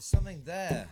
something there.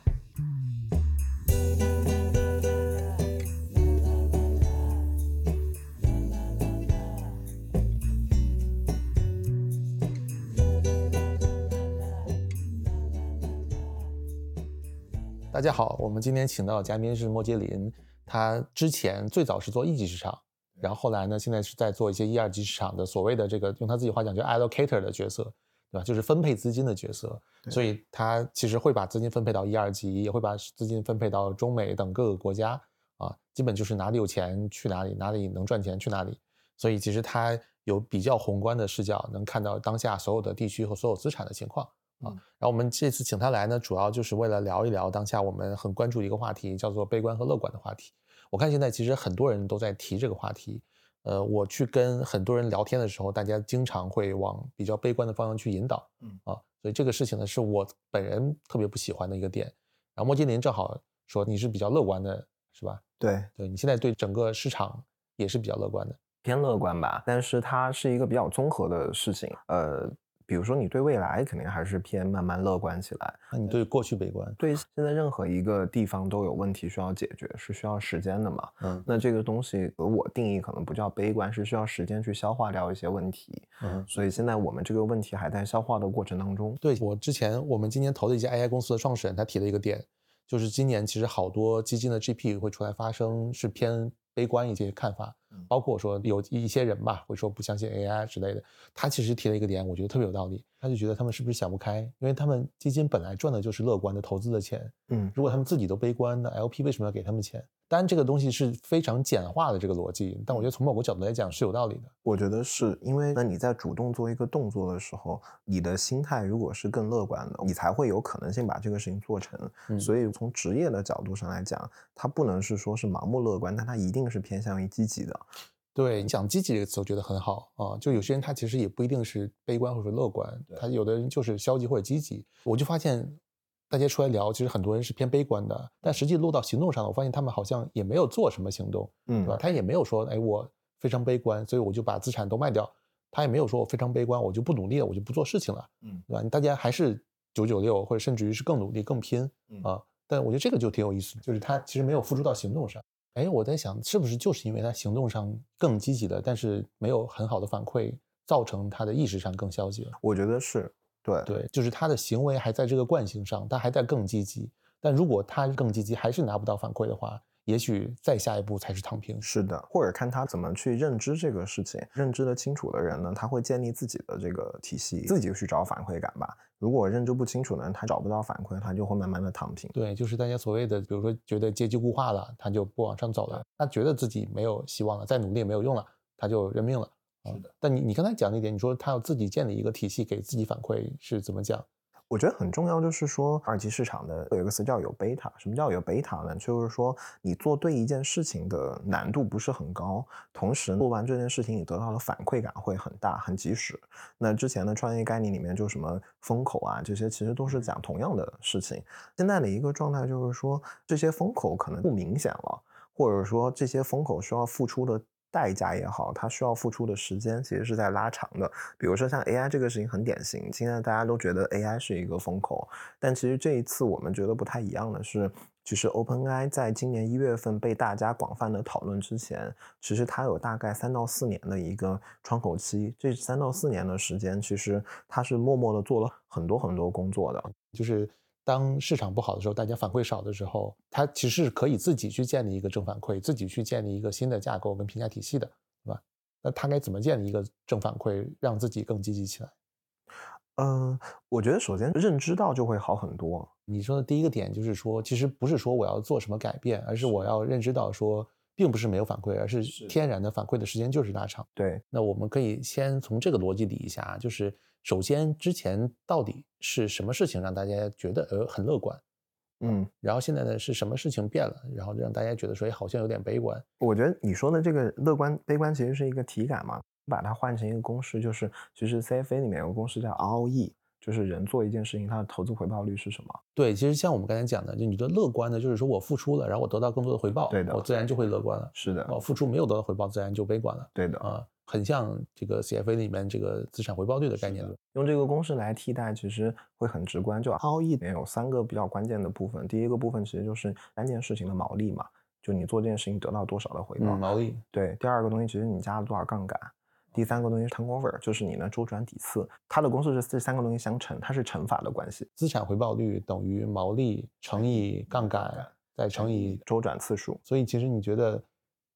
大家好，我们今天请到的嘉宾是莫杰林，他之前最早是做一级市场，然后后来呢，现在是在做一些一二级市场的所谓的这个，用他自己话讲就 allocator 的角色，对吧？就是分配资金的角色，所以他其实会把资金分配到一二级，也会把资金分配到中美等各个国家啊，基本就是哪里有钱去哪里，哪里能赚钱去哪里，所以其实他有比较宏观的视角，能看到当下所有的地区和所有资产的情况。啊，然后我们这次请他来呢，主要就是为了聊一聊当下我们很关注一个话题，叫做悲观和乐观的话题。我看现在其实很多人都在提这个话题，呃，我去跟很多人聊天的时候，大家经常会往比较悲观的方向去引导，嗯啊，所以这个事情呢是我本人特别不喜欢的一个点。然后莫金林正好说你是比较乐观的，是吧？对，对你现在对整个市场也是比较乐观的，偏乐观吧，但是它是一个比较综合的事情，呃。比如说，你对未来肯定还是偏慢慢乐观起来。那你对过去悲观？对现在任何一个地方都有问题需要解决，是需要时间的嘛？嗯，那这个东西和我定义可能不叫悲观，是需要时间去消化掉一些问题。嗯，所以现在我们这个问题还在消化的过程当中。对我之前我们今年投的一家 AI 公司的创始人，他提了一个点，就是今年其实好多基金的 GP 会出来发声，是偏。悲观一些看法，包括说有一些人吧，会说不相信 AI 之类的。他其实提了一个点，我觉得特别有道理。他就觉得他们是不是想不开？因为他们基金本来赚的就是乐观的投资的钱。嗯，如果他们自己都悲观，那 LP 为什么要给他们钱？当然，这个东西是非常简化的这个逻辑，但我觉得从某个角度来讲是有道理的。我觉得是因为，那你在主动做一个动作的时候，你的心态如果是更乐观的，你才会有可能性把这个事情做成。所以从职业的角度上来讲，它不能是说是盲目乐观，但它一定是偏向于积极的。对你讲积极这个词，我觉得很好啊。就有些人他其实也不一定是悲观或者乐观，他有的人就是消极或者积极。我就发现。大家出来聊，其实很多人是偏悲观的，但实际落到行动上，我发现他们好像也没有做什么行动，嗯，对吧？他也没有说，哎，我非常悲观，所以我就把资产都卖掉。他也没有说我非常悲观，我就不努力了，我就不做事情了，嗯，对吧？大家还是九九六，或者甚至于是更努力、更拼啊。但我觉得这个就挺有意思，就是他其实没有付诸到行动上。哎，我在想，是不是就是因为他行动上更积极了，但是没有很好的反馈，造成他的意识上更消极了？我觉得是。对对，就是他的行为还在这个惯性上，他还在更积极。但如果他更积极，还是拿不到反馈的话，也许再下一步才是躺平。是的，或者看他怎么去认知这个事情。认知的清楚的人呢，他会建立自己的这个体系，自己去找反馈感吧。如果认知不清楚的人，他找不到反馈，他就会慢慢的躺平。对，就是大家所谓的，比如说觉得阶级固化了，他就不往上走了。他觉得自己没有希望了，再努力也没有用了，他就认命了。是的。但你你刚才讲那点，你说他要自己建立一个体系，给自己反馈是怎么讲？我觉得很重要，就是说二级市场的有一个词叫有贝塔。什么叫有贝塔呢？就是说你做对一件事情的难度不是很高，同时做完这件事情你得到的反馈感会很大、很及时。那之前的创业概念里面就什么风口啊，这些其实都是讲同样的事情。现在的一个状态就是说这些风口可能不明显了，或者说这些风口需要付出的。代价也好，它需要付出的时间其实是在拉长的。比如说像 AI 这个事情很典型，现在大家都觉得 AI 是一个风口，但其实这一次我们觉得不太一样的是，其实 OpenAI 在今年一月份被大家广泛的讨论之前，其实它有大概三到四年的一个窗口期。这三到四年的时间，其实它是默默的做了很多很多工作的，就是。当市场不好的时候，大家反馈少的时候，它其实是可以自己去建立一个正反馈，自己去建立一个新的架构跟评价体系的，对吧？那他该怎么建立一个正反馈，让自己更积极起来？嗯，我觉得首先认知到就会好很多。你说的第一个点就是说，其实不是说我要做什么改变，而是我要认知到说，并不是没有反馈，而是天然的反馈的时间就是拉长。对，那我们可以先从这个逻辑理一下，就是。首先，之前到底是什么事情让大家觉得呃很乐观，嗯，然后现在呢是什么事情变了，然后让大家觉得说哎好像有点悲观。我觉得你说的这个乐观悲观其实是一个体感嘛，把它换成一个公式，就是其实 CFA 里面有个公式叫 ROE，就是人做一件事情它的投资回报率是什么？对，其实像我们刚才讲的，就你的乐观呢，就是说我付出了，然后我得到更多的回报，对的，我自然就会乐观了。是的，我付出没有得到回报，自然就悲观了。对的啊。很像这个 CFA 里面这个资产回报率的概念。用这个公式来替代，其实会很直观。就 ROE 里面有三个比较关键的部分，第一个部分其实就是三件事情的毛利嘛，就你做这件事情得到多少的回报。毛利。对，第二个东西其实你加了多少杠杆，第三个东西是 turnover，就是你的周转底次。它的公式是这三个东西相乘，它是乘法的关系。资产回报率等于毛利乘以杠杆再乘以周转次数。所以其实你觉得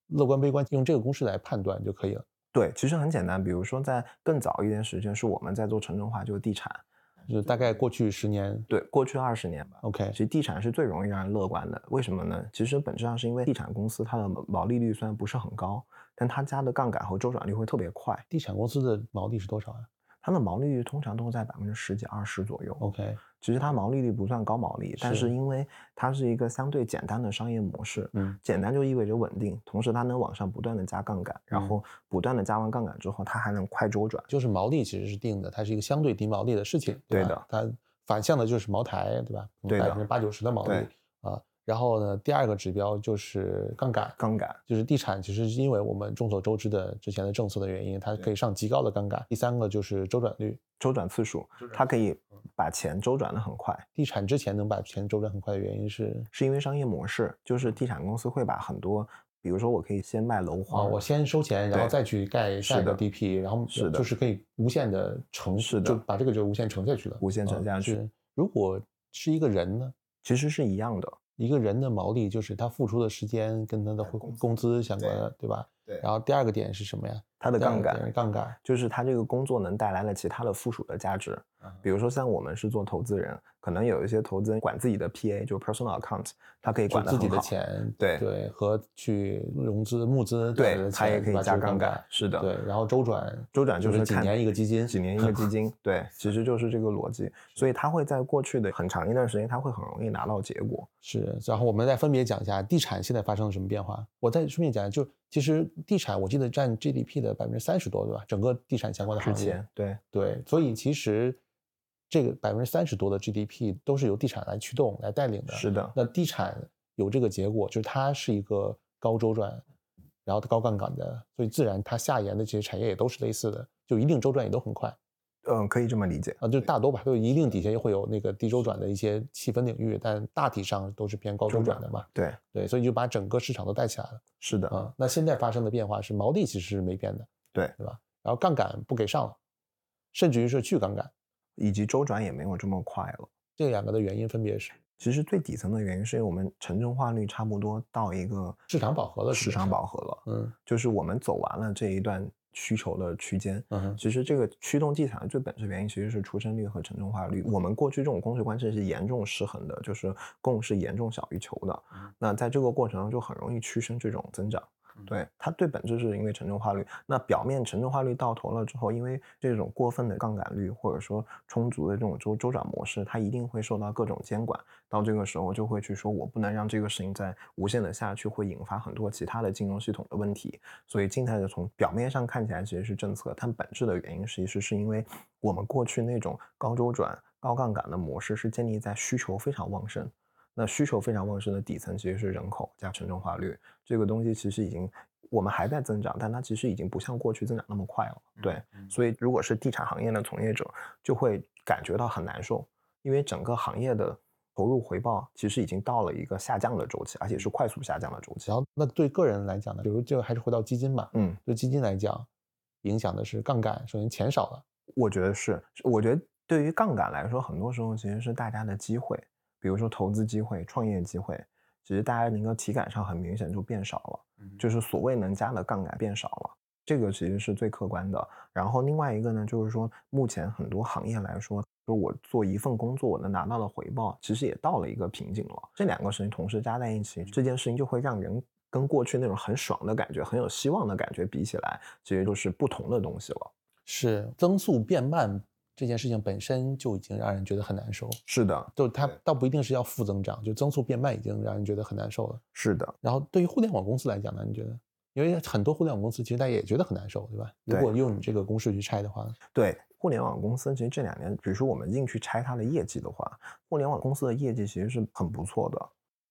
乐观悲观用这个公式来判断就可以了。对，其实很简单。比如说，在更早一点时间，是我们在做城镇化，就是地产，就大概过去十年，对，过去二十年吧。OK，其实地产是最容易让人乐观的。为什么呢？其实本质上是因为地产公司它的毛利率虽然不是很高，但它加的杠杆和周转率会特别快。地产公司的毛利是多少呀？它的毛利率通常都在百分之十几、二十左右。OK。其实它毛利率不算高毛利，但是因为它是一个相对简单的商业模式，嗯，简单就意味着稳定，同时它能往上不断的加杠杆，然后不断的加完杠杆之后，它还能快周转。就是毛利其实是定的，它是一个相对低毛利的事情，对的。它反向的就是茅台，对吧？对的，百分之八九十的毛利啊。然后呢，第二个指标就是杠杆，杠杆就是地产，其实是因为我们众所周知的之前的政策的原因，它可以上极高的杠杆。第三个就是周转率，周转次数，它可以把钱周转的很快。地产之前能把钱周转很快的原因是，是因为商业模式，就是地产公司会把很多，比如说我可以先卖楼花，我先收钱，然后再去盖下一个 DP，然后是的，就是可以无限的乘，是的，就把这个就无限乘下去了，无限乘下去。如果是一个人呢，其实是一样的。一个人的毛利就是他付出的时间跟他的工资相关的，对吧？对。然后第二个点是什么呀？他的杠杆，杠杆就是他这个工作能带来了其他的附属的价值。比如说像我们是做投资人，可能有一些投资人管自己的 PA，就是 personal account，他可以管自己的钱，对对，和去融资募资，对，他也可以加杠杆，是的，对。然后周转，周转就是几年一个基金，几年一个基金，对，其实就是这个逻辑。所以他会在过去的很长一段时间，他会很容易拿到结果。是，然后我们再分别讲一下地产现在发生了什么变化。我再顺便讲，就其实地产我记得占 GDP 的百分之三十多。对吧？整个地产相关的行业，对对，所以其实这个百分之三十多的 GDP 都是由地产来驱动、来带领的。是的，那地产有这个结果，就是它是一个高周转，然后高杠杆的，所以自然它下沿的这些产业也都是类似的，就一定周转也都很快。嗯，可以这么理解啊，就大多吧，就一定底下会有那个低周转的一些细分领域，但大体上都是偏高周转的嘛。对对，所以就把整个市场都带起来了。是的啊，那现在发生的变化是毛利其实是没变的。对，对吧？然后杠杆不给上了，甚至于是去杠杆，以及周转也没有这么快了。这两个的原因分别是，其实最底层的原因是因为我们城镇化率差不多到一个市场饱和了，市场饱和了。嗯，就是我们走完了这一段需求的区间。嗯，其实这个驱动地产的最本质原因其实是出生率和城镇化率。我们过去这种供需关系是严重失衡的，就是供是严重小于求的。那在这个过程中就很容易驱生这种增长。对它最本质是因为城镇化率，那表面城镇化率到头了之后，因为这种过分的杠杆率或者说充足的这种周周转模式，它一定会受到各种监管。到这个时候就会去说，我不能让这个事情再无限的下去，会引发很多其他的金融系统的问题。所以静态的从表面上看起来其实是政策，但本质的原因其实是因为我们过去那种高周转、高杠杆的模式是建立在需求非常旺盛。那需求非常旺盛的底层其实是人口加城镇化率，这个东西其实已经我们还在增长，但它其实已经不像过去增长那么快了。对，所以如果是地产行业的从业者，就会感觉到很难受，因为整个行业的投入回报其实已经到了一个下降的周期，而且是快速下降的周期。然后，那对个人来讲呢，比如就还是回到基金吧，嗯，对基金来讲，影响的是杠杆，首先钱少了。我觉得是，我觉得对于杠杆来说，很多时候其实是大家的机会。比如说投资机会、创业机会，其实大家能够体感上很明显就变少了，就是所谓能加的杠杆变少了，这个其实是最客观的。然后另外一个呢，就是说目前很多行业来说，说我做一份工作，我能拿到的回报，其实也到了一个瓶颈了。这两个事情同时加在一起，这件事情就会让人跟过去那种很爽的感觉、很有希望的感觉比起来，其实就是不同的东西了。是增速变慢。这件事情本身就已经让人觉得很难受。是的，就它倒不一定是要负增长，就增速变慢已经让人觉得很难受了。是的。然后对于互联网公司来讲呢，你觉得？因为很多互联网公司其实大家也觉得很难受，对吧？如果用你这个公式去拆的话，对互联网公司，其实这两年，比如说我们硬去拆它的业绩的话，互联网公司的业绩其实是很不错的。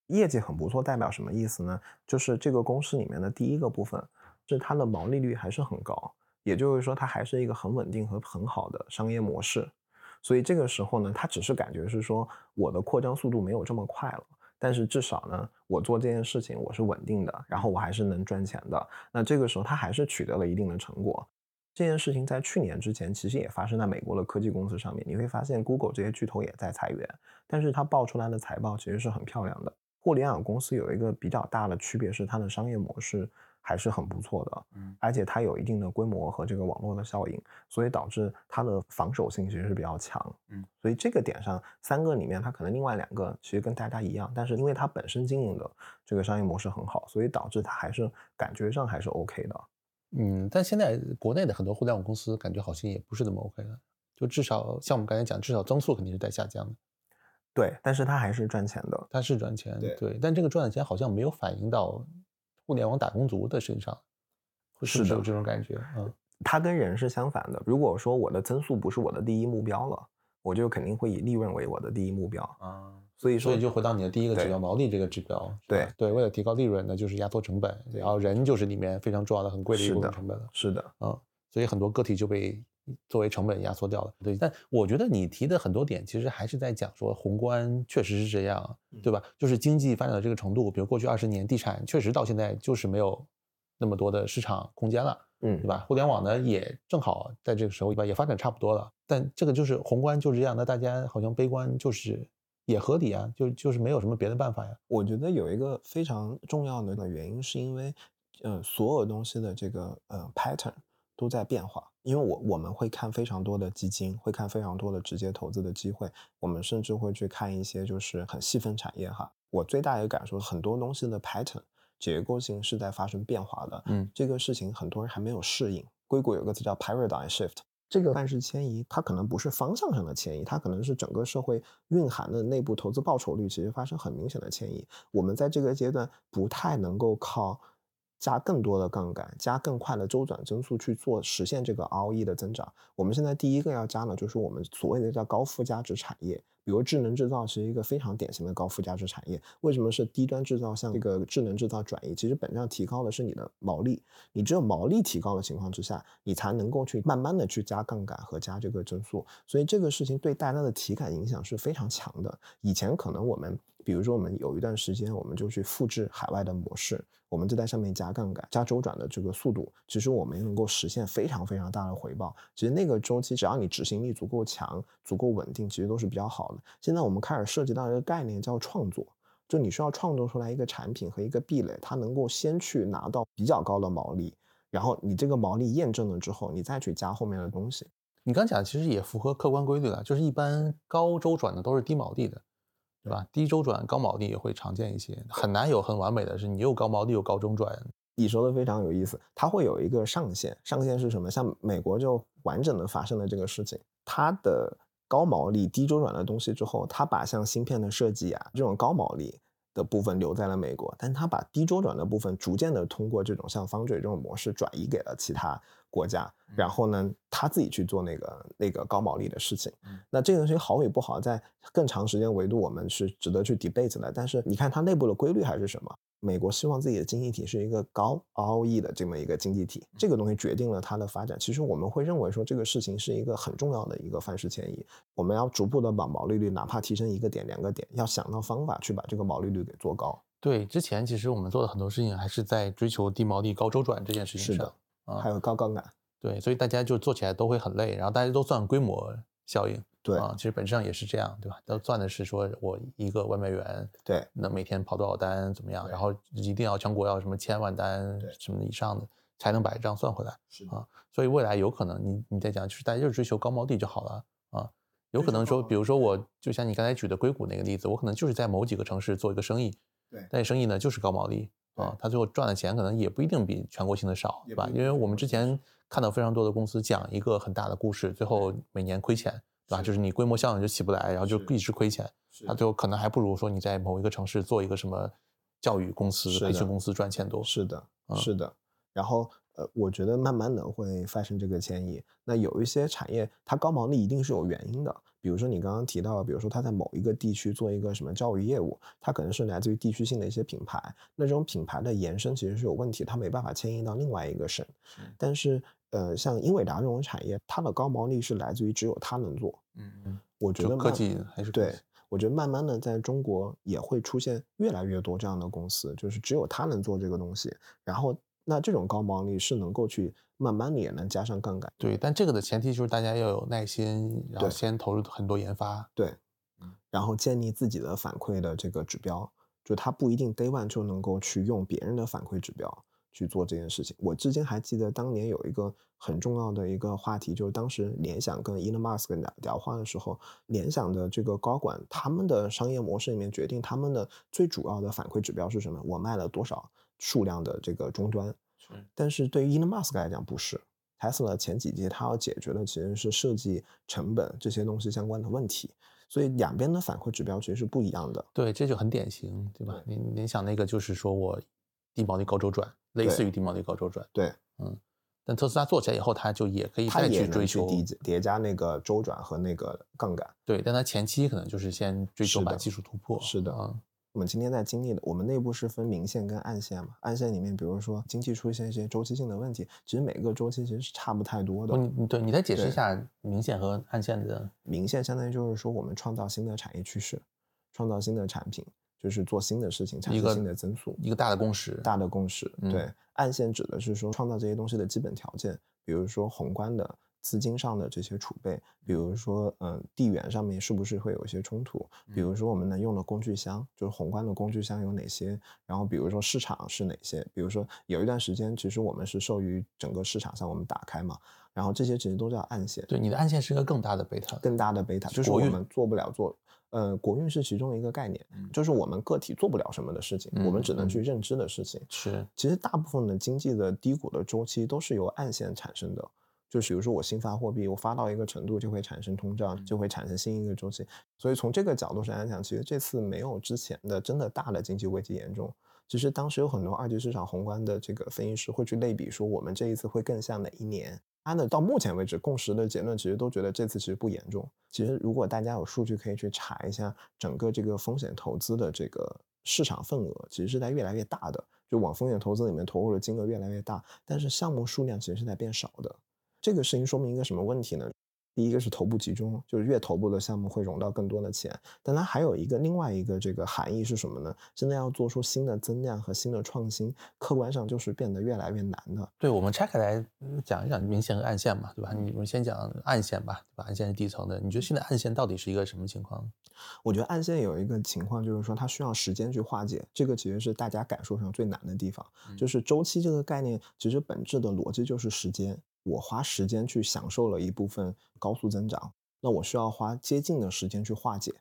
业绩很不错代表什么意思呢？就是这个公司里面的第一个部分是它的毛利率还是很高。也就是说它还是一个很稳定和很好的商业模式。所以这个时候呢，它只是感觉是说我的扩张速度没有这么快了，但是至少呢，我做这件事情我是稳定的，然后我还是能赚钱的。那这个时候它还是取得了一定的成果。这件事情在去年之前其实也发生在美国的科技公司上面，你会发现 Google 这些巨头也在裁员，但是它报出来的财报其实是很漂亮的。互联网公司有一个比较大的区别是它的商业模式。还是很不错的，嗯，而且它有一定的规模和这个网络的效应，所以导致它的防守性其实是比较强，嗯，所以这个点上，三个里面它可能另外两个其实跟大家一样，但是因为它本身经营的这个商业模式很好，所以导致它还是感觉上还是 OK 的，嗯，但现在国内的很多互联网公司感觉好像也不是那么 OK 的，就至少像我们刚才讲，至少增速肯定是在下降的，对，但是它还是赚钱的，它是赚钱，对，但这个赚的钱好像没有反映到。互联网打工族的身上，是有这种感觉。嗯，它跟人是相反的。如果说我的增速不是我的第一目标了，我就肯定会以利润为我的第一目标啊。所以说，所以就回到你的第一个指标——毛利这个指标。对对，为了提高利润，那就是压缩成本，然后人就是里面非常重要的、很贵的一部分成本了。是的，嗯，所以很多个体就被作为成本压缩掉了。对，但我觉得你提的很多点，其实还是在讲说宏观确实是这样，对吧？就是经济发展到这个程度，比如过去二十年，地产确实到现在就是没有。那么多的市场空间了，嗯，对吧？互联网呢也正好在这个时候吧，也发展差不多了。但这个就是宏观就是这样，那大家好像悲观就是也合理啊，就就是没有什么别的办法呀。我觉得有一个非常重要的原因，是因为，呃，所有东西的这个呃 pattern 都在变化。因为我我们会看非常多的基金，会看非常多的直接投资的机会，我们甚至会去看一些就是很细分产业哈。我最大的感受，很多东西的 pattern。结构性是在发生变化的，嗯，这个事情很多人还没有适应。硅谷有个词叫 paradigm shift，这个范式迁移，它可能不是方向上的迁移，它可能是整个社会蕴含的内部投资报酬率其实发生很明显的迁移。我们在这个阶段不太能够靠加更多的杠杆、加更快的周转增速去做实现这个 ROE 的增长。我们现在第一个要加呢，就是我们所谓的叫高附加值产业。比如智能制造是一个非常典型的高附加值产业。为什么是低端制造向这个智能制造转移？其实本质上提高的是你的毛利。你只有毛利提高的情况之下，你才能够去慢慢的去加杠杆和加这个增速。所以这个事情对大家的体感影响是非常强的。以前可能我们，比如说我们有一段时间，我们就去复制海外的模式。我们就在上面加杠杆、加周转的这个速度，其实我们能够实现非常非常大的回报。其实那个周期，只要你执行力足够强、足够稳定，其实都是比较好的。现在我们开始涉及到一个概念，叫创作，就你需要创作出来一个产品和一个壁垒，它能够先去拿到比较高的毛利，然后你这个毛利验证了之后，你再去加后面的东西。你刚讲其实也符合客观规律了，就是一般高周转的都是低毛利的。对吧？低周转高毛利也会常见一些，很难有很完美的是你又高毛利又高中转。你说的非常有意思，它会有一个上限，上限是什么？像美国就完整的发生了这个事情，它的高毛利低周转的东西之后，它把像芯片的设计啊这种高毛利的部分留在了美国，但他把低周转的部分逐渐的通过这种像方嘴这种模式转移给了其他。国家，然后呢，他自己去做那个那个高毛利的事情。那这个东西好与不好，在更长时间维度，我们是值得去 debate 的。但是你看它内部的规律还是什么？美国希望自己的经济体是一个高 ROE 的这么一个经济体，这个东西决定了它的发展。其实我们会认为说这个事情是一个很重要的一个范式迁移。我们要逐步的把毛利率哪怕提升一个点两个点，要想到方法去把这个毛利率给做高。对，之前其实我们做的很多事情还是在追求低毛利高周转这件事情上。还有高杠杆，对，所以大家就做起来都会很累，然后大家都算规模效应，对。啊，其实本质上也是这样，对吧？都算的是说我一个外卖员，对，那每天跑多少单怎么样，然后一定要全国要什么千万单什么以上的才能把这账算回来，是啊，所以未来有可能你你在讲就是大家就追求高毛利就好了啊，有可能说，比如说我就像你刚才举的硅谷那个例子，我可能就是在某几个城市做一个生意，对，但生意呢就是高毛利。啊，他最后赚的钱可能也不一定比全国性的少，对吧？因为我们之前看到非常多的公司讲一个很大的故事，最后每年亏钱，对吧？就是你规模效应就起不来，然后就一直亏钱，那最后可能还不如说你在某一个城市做一个什么教育公司、培训公司赚钱多。是的，是的。然后呃，我觉得慢慢的会发生这个迁移。那有一些产业它高毛利一定是有原因的。比如说你刚刚提到，比如说它在某一个地区做一个什么教育业务，它可能是来自于地区性的一些品牌，那这种品牌的延伸其实是有问题，它没办法迁移到另外一个省。但是呃，像英伟达这种产业，它的高毛利是来自于只有它能做。嗯嗯，我觉得科技还是科对，我觉得慢慢的在中国也会出现越来越多这样的公司，就是只有它能做这个东西，然后那这种高毛利是能够去慢慢的也能加上杠杆。对，但这个的前提就是大家要有耐心，然后对先投入很多研发。对嗯，然后建立自己的反馈的这个指标，就它不一定 day one 就能够去用别人的反馈指标去做这件事情。我至今还记得当年有一个很重要的一个话题，就是当时联想跟 Elon Musk 聊聊话的时候，联想的这个高管他们的商业模式里面决定他们的最主要的反馈指标是什么？我卖了多少数量的这个终端。是，但是对于 Elon Musk 来讲不是。Tesla 前几季它要解决的其实是设计成本这些东西相关的问题，所以两边的反馈指标其实是不一样的。对，这就很典型，对吧？你联想那个就是说我低毛利高周转，类似于低毛利高周转。对，嗯但特斯拉做起来以后，它就也可以再去追求，去叠叠加那个周转和那个杠杆。对，但它前期可能就是先追求把技术突破。是的嗯，我们今天在经历的，我们内部是分明线跟暗线嘛。暗线里面，比如说经济出现一些周期性的问题，其实每个周期其实是差不太多的。你你对你再解释一下明线和暗线的，明线相当于就是说我们创造新的产业趋势，创造新的产品，就是做新的事情，产生新的增速。一个大的共识。大的共识。嗯对，暗线指的是说创造这些东西的基本条件，比如说宏观的资金上的这些储备，比如说嗯地缘上面是不是会有一些冲突，比如说我们能用的工具箱，就是宏观的工具箱有哪些，然后比如说市场是哪些，比如说有一段时间其实我们是受于整个市场上我们打开嘛，然后这些其实都叫暗线。对，你的暗线是一个更大的贝塔。更大的贝塔，就是我们做不了做，呃，国运是其中一个概念，嗯就是我们个体做不了什么的事情，我们只能去嗯认知的事情。是，其实大部分的经济的低谷的周期都是由暗线产生的，就比如说我新发货币，我发到一个程度就会产生通胀，就会产生新一个周期。所以从这个角度上来讲，其实这次没有之前的真的大的经济危机严重。其实当时有很多二级市场宏观的这个分析师会去类比说，我们这一次会更像哪一年？他呢，到目前为止共识的结论其实都觉得这次其实不严重。其实如果大家有数据可以去查一下，整个这个风险投资的这个市场份额其实是在越来越大的，就往风险投资里面投入的金额越来越大，但是项目数量其实是在变少的。这个事情说明一个什么问题呢？第一个是头部集中，就是越头部的项目会融到更多的钱，但它还有一个另外一个这个含义是什么呢？现在要做出新的增量和新的创新，客观上就是变得越来越难的。对，我们拆开来嗯讲一讲明线和暗线嘛，对吧？你们先讲暗线吧，对吧？暗线是底层的，你觉得现在暗线到底是一个什么情况？我觉得暗线有一个情况，就是说它需要时间去化解，这个其实是大家感受上最难的地方。就是周期这个概念，其实本质的逻辑就是时间。我花时间去享受了一部分高速增长，那我需要花接近的时间去化解。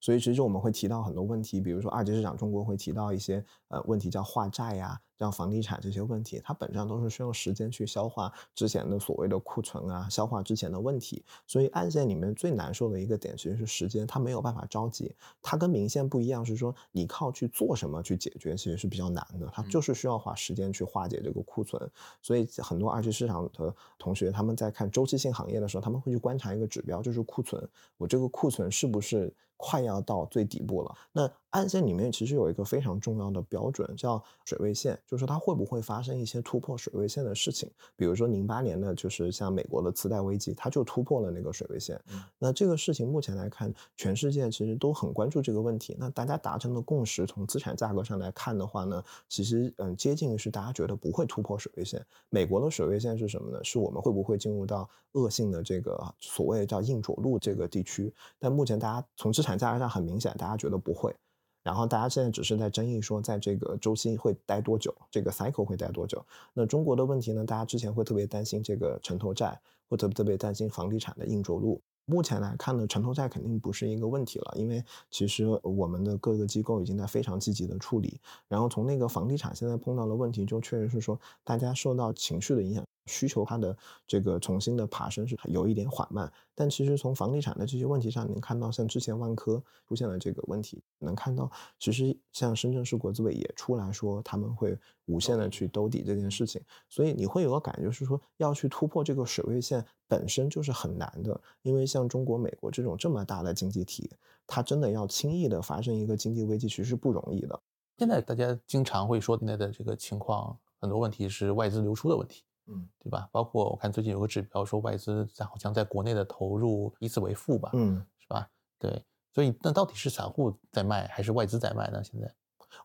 所以其实我们会提到很多问题，比如说二级市场中国会提到一些呃问题叫化债呀、像房地产这些问题，它本质上都是需要时间去消化之前的所谓的库存啊，消化之前的问题。所以暗线里面最难受的一个点其实是时间，它没有办法着急。它跟明线不一样，是说你靠去做什么去解决，其实是比较难的。它就是需要花时间去化解这个库存。所以很多二级市场的同学他们在看周期性行业的时候，他们会去观察一个指标，就是库存。我这个库存是不是快要到最底部了？那暗线里面其实有一个非常重要的标准，叫水位线，就是说它会不会发生一些突破水位线的事情。比如说零八年的，就是像美国的次贷危机，它就突破了那个水位线。那这个事情目前来看，全世界其实都很关注这个问题。那大家达成的共识，从资产价格上来看的话呢，其实嗯接近是大家觉得不会突破水位线。美国的水位线是什么呢？是我们会不会进入到恶性的这个所谓叫硬着陆这个地区？但目前大家从资产价格上很明显，大家觉得不会。然后大家现在只是在争议说，在这个周期会待多久，这个 cycle 会待多久。那中国的问题呢？大家之前会特别担心这个城投债，或特特别担心房地产的硬着陆。目前来看呢，城投债肯定不是一个问题了，因为其实我们的各个机构已经在非常积极的处理。然后从那个房地产现在碰到的问题，就确实是说大家受到情绪的影响，需求它的这个重新的爬升是有一点缓慢。但其实从房地产的这些问题上，能看到像之前万科出现了这个问题，能看到其实像深圳市国资委也出来说他们会无限的去兜底这件事情，所以你会有个感觉是说要去突破这个水位线本身就是很难的，因为像中国、美国这种这么大的经济体，它真的要轻易的发生一个经济危机，其实是不容易的。现在大家经常会说现在的这个情况，很多问题是外资流出的问题。嗯，对吧？包括我看最近有个指标说外资在好像在国内的投入依次为负吧，嗯，是吧？对，所以那到底是散户在卖还是外资在卖呢？现在？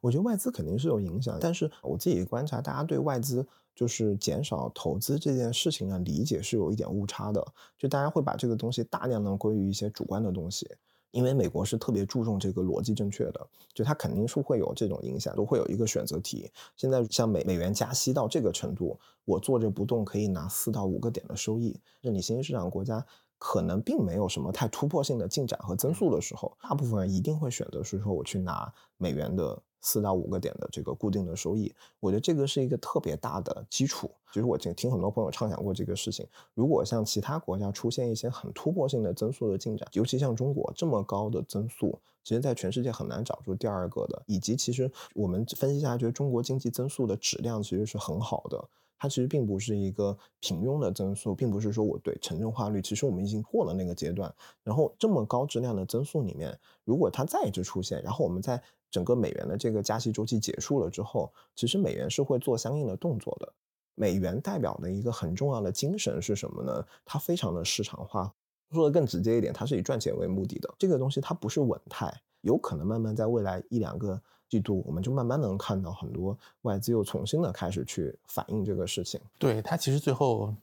我觉得外资肯定是有影响，但是我自己观察，大家对外资就是减少投资这件事情的理解是有一点误差的，就大家会把这个东西大量的归于一些主观的东西，因为美国是特别注重这个逻辑正确的，就它肯定是会有这种影响，都会有一个选择题。现在像美美元加息到这个程度，我坐着不动可以拿四到五个点的收益，那你新兴市场国家。可能并没有什么太突破性的进展和增速的时候，大部分人一定会选择是说我去拿美元的四到五个点的这个固定的收益。我觉得这个是一个特别大的基础。其实我听听很多朋友畅想过这个事情。如果像其他国家出现一些很突破性的增速的进展，尤其像中国这么高的增速，其实在全世界很难找出第二个的。以及其实我们分析下来，觉得中国经济增速的质量其实是很好的。它其实并不是一个平庸的增速，并不是说我对城镇化率，其实我们已经过了那个阶段。然后这么高质量的增速里面，如果它再一次出现，然后我们在整个美元的这个加息周期结束了之后，其实美元是会做相应的动作的。美元代表的一个很重要的精神是什么呢？它非常的市场化。说的更直接一点，它是以赚钱为目的的。这个东西它不是稳态，有可能慢慢在未来一两个。季度，我们就慢慢能看到很多外资又重新的开始去反映这个事情。对它其实最后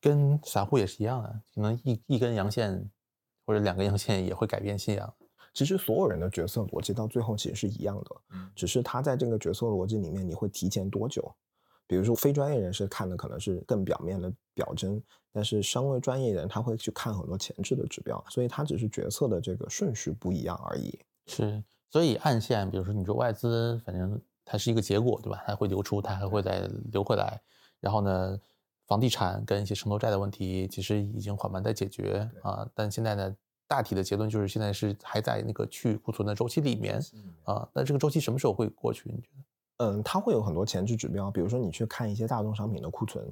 跟散户也是一样的，可能一一根阳线或者两根阳线也会改变信仰。其实所有人的角色逻辑到最后其实是一样的，只是他在这个角色逻辑里面你会提前多久。比如说非专业人士看的可能是更表面的表征，但是稍微专业人他会去看很多前置的指标，所以他只是决策的这个顺序不一样而已。是。所以暗线，比如说你说外资，反正它是一个结果，对吧？它会流出，它还会再流回来。然后呢，房地产跟一些城投债的问题，其实已经缓慢在解决啊。但现在呢，大体的结论就是现在是还在那个去库存的周期里面啊。那这个周期什么时候会过去？你觉得？嗯，它会有很多前置指标，比如说你去看一些大宗商品的库存。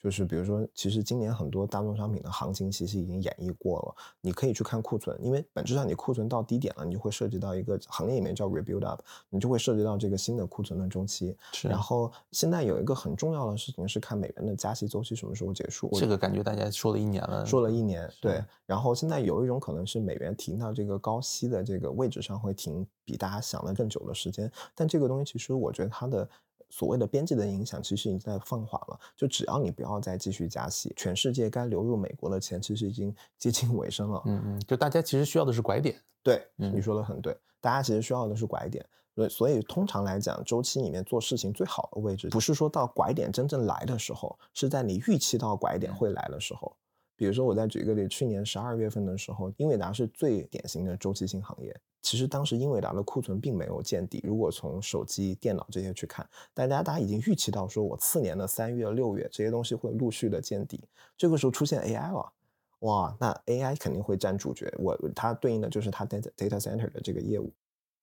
就是比如说，其实今年很多大宗商品的行情其实已经演绎过了。你可以去看库存，因为本质上你库存到低点了，你就会涉及到一个行业里面叫 rebuild up，你就会涉及到这个新的库存的周期。是。然后现在有一个很重要的事情是看美元的加息周期什么时候结束。这个感觉大家说了一年了。说了一年，对。然后现在有一种可能是美元停到这个高息的这个位置上会停比大家想的更久的时间，但这个东西其实我觉得它的。所谓的边际的影响，其实已经在放缓了。就只要你不要再继续加息，全世界该流入美国的钱，其实已经接近尾声了。嗯嗯，就大家其实需要的是拐点。对，你说的很对，大家其实需要的是拐点。对，所以通常来讲，周期里面做事情最好的位置，不是说到拐点真正来的时候，是在你预期到拐点会来的时候。比如说，我再举一个例，去年十二月份的时候，英伟达是最典型的周期性行业。其实当时英伟达的库存并没有见底。如果从手机、电脑这些去看，大家大家已经预期到说，我次年的三月、六月这些东西会陆续的见底。这个时候出现 AI 了，哇，那 AI 肯定会占主角。我它对应的就是它 data data center 的这个业务。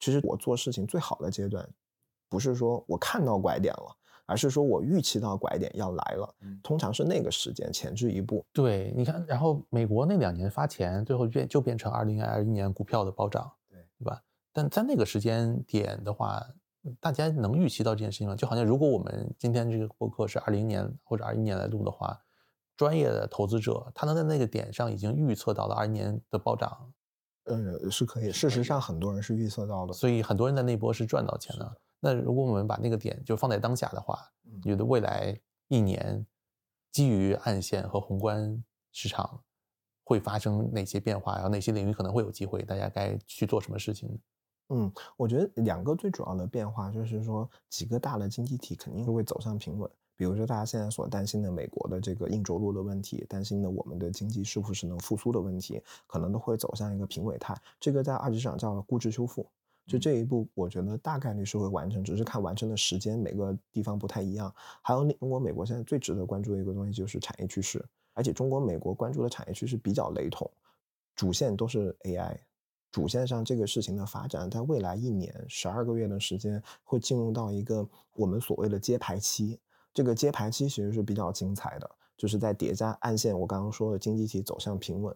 其实我做事情最好的阶段，不是说我看到拐点了。而是说我预期到拐点要来了，通常是那个时间前置一步。对，你看，然后美国那两年发钱，最后变就变成二零二一年股票的暴涨，对，对吧？但在那个时间点的话，大家能预期到这件事情吗？就好像如果我们今天这个播客是二零年或者二一年来录的话，专业的投资者他能在那个点上已经预测到了二一年的暴涨，嗯，是可以。事实上，很多人是预测到的，所以很多人在那波是赚到钱的。那如果我们把那个点就放在当下的话，你觉得未来一年基于暗线和宏观市场会发生哪些变化？然后哪些领域可能会有机会？大家该去做什么事情？嗯，我觉得两个最主要的变化就是说，几个大的经济体肯定是会走向平稳。比如说大家现在所担心的美国的这个硬着陆的问题，担心的我们的经济是不是能复苏的问题，可能都会走向一个平稳态。这个在二级市场叫估值修复。就这一步，我觉得大概率是会完成，只是看完成的时间每个地方不太一样。还有中国、美国现在最值得关注的一个东西就是产业趋势，而且中国、美国关注的产业趋势比较雷同，主线都是 AI，主线上这个事情的发展，在未来一年十二个月的时间会进入到一个我们所谓的接牌期。这个接牌期其实是比较精彩的，就是在叠加暗线，我刚刚说的经济体走向平稳。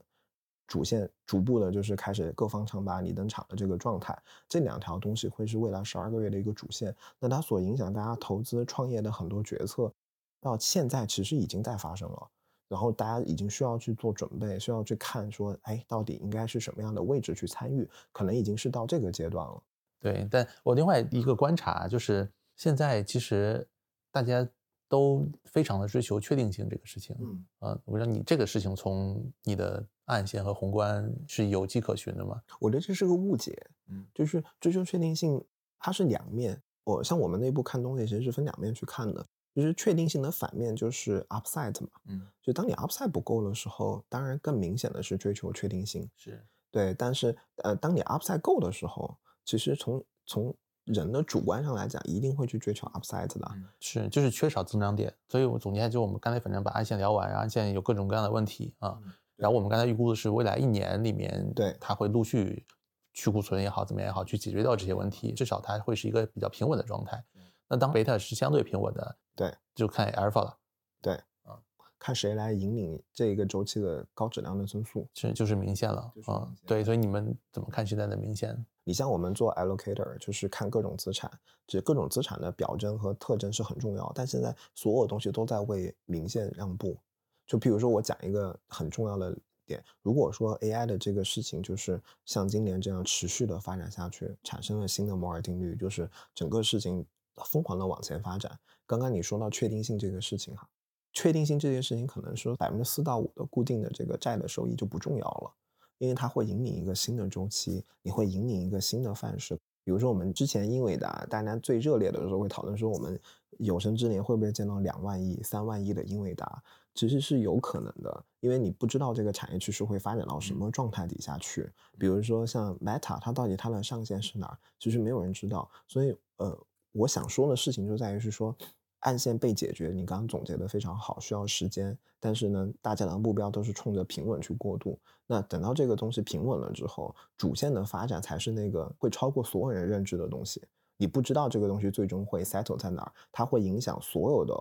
主线逐步的，就是开始各方唱罢你登场的这个状态，这两条东西会是未来十二个月的一个主线。那它所影响大家投资创业的很多决策，到现在其实已经在发生了。然后大家已经需要去做准备，需要去看说，哎，到底应该是什么样的位置去参与？可能已经是到这个阶段了。对，但我另外一个观察就是，现在其实大家都非常的追求确定性这个事情。嗯，啊，我让你这个事情从你的暗线和宏观是有迹可循的吗？我觉得这是个误解。嗯，就是追求确定性，它是两面。我像我们内部看东西，其实是分两面去看的。就是确定性的反面就是 upside 嘛，嗯，就当你 upside 不够的时候，当然更明显的是追求确定性，是对。但是呃，当你 upside 够的时候，其实从从人的主观上来讲，一定会去追求 upside 的，是就是缺少增长点。所以我总结一下，就我们刚才反正把暗线聊完，然后暗线有各种各样的问题啊，然后我们刚才预估的是未来一年里面，对它会陆续去库存也好，怎么样也好，去解决掉这些问题，至少它会是一个比较平稳的状态。那当贝塔是相对平稳的。对，就看 alpha 了。对，啊，看谁来引领这一个周期的高质量的增速，其实就是明线了。啊，对，所以你们怎么看现在的明线？你像我们做 allocator，就是看各种资产，这各种资产的表征和特征是很重要。但现在所有东西都在为明线让步。就比如说，我讲一个很重要的点：如果说 AI 的这个事情就是像今年这样持续的发展下去，产生了新的摩尔定律，就是整个事情。疯狂的往前发展。刚刚你说到确定性这个事情哈，确定性这件事情可能说百分之四到五的固定的这个债的收益就不重要了，因为它会引领一个新的周期，你会引领一个新的范式。比如说我们之前英伟达，大家最热烈的时候会讨论说，我们有生之年会不会见到两万亿、三万亿的英伟达？其实是有可能的，因为你不知道这个产业趋势会发展到什么状态底下去。比如说像 Meta，它到底它的上限是哪儿？其实没有人知道，所以呃。我想说的事情就在于是说，暗线被解决，你刚刚总结的非常好，需要时间。但是呢，大家的目标都是冲着平稳去过渡。那等到这个东西平稳了之后，主线的发展才是那个会超过所有人认知的东西。你不知道这个东西最终会 settle 在哪儿，它会影响所有的，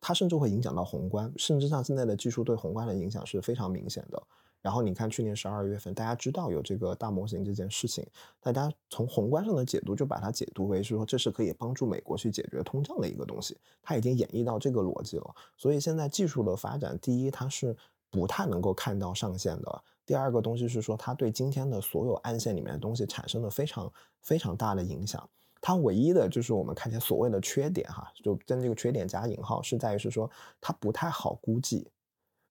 它甚至会影响到宏观，甚至像现在的技术对宏观的影响是非常明显的。然后你看，去年十二月份，大家知道有这个大模型这件事情，大家从宏观上的解读就把它解读为是说这是可以帮助美国去解决通胀的一个东西，它已经演绎到这个逻辑了。所以现在技术的发展，第一它是不太能够看到上限的；第二个东西是说它对今天的所有暗线里面的东西产生了非常非常大的影响。它唯一的就是我们看见所谓的缺点哈，就跟这个缺点加引号，是在于是说它不太好估计。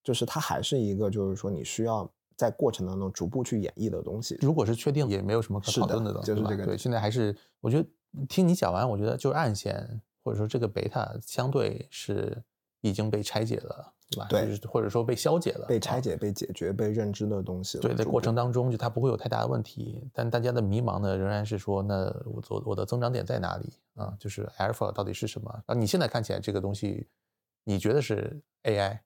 就是它还是一个，就是说你需要在过程当中逐步去演绎的东西。如果是确定，也没有什么可讨论的东西，就是这个。对，现在还是我觉得听你讲完，我觉得就是暗线或者说这个贝塔相对是已经被拆解了，对吧？对，或者说被消解了，被拆解、被解决、被认知的东西。对，在过程当中就它不会有太大的问题，但大家的迷茫呢，仍然是说，那我做我的增长点在哪里啊？就是 alpha 到底是什么？啊，你现在看起来这个东西，你觉得是 AI？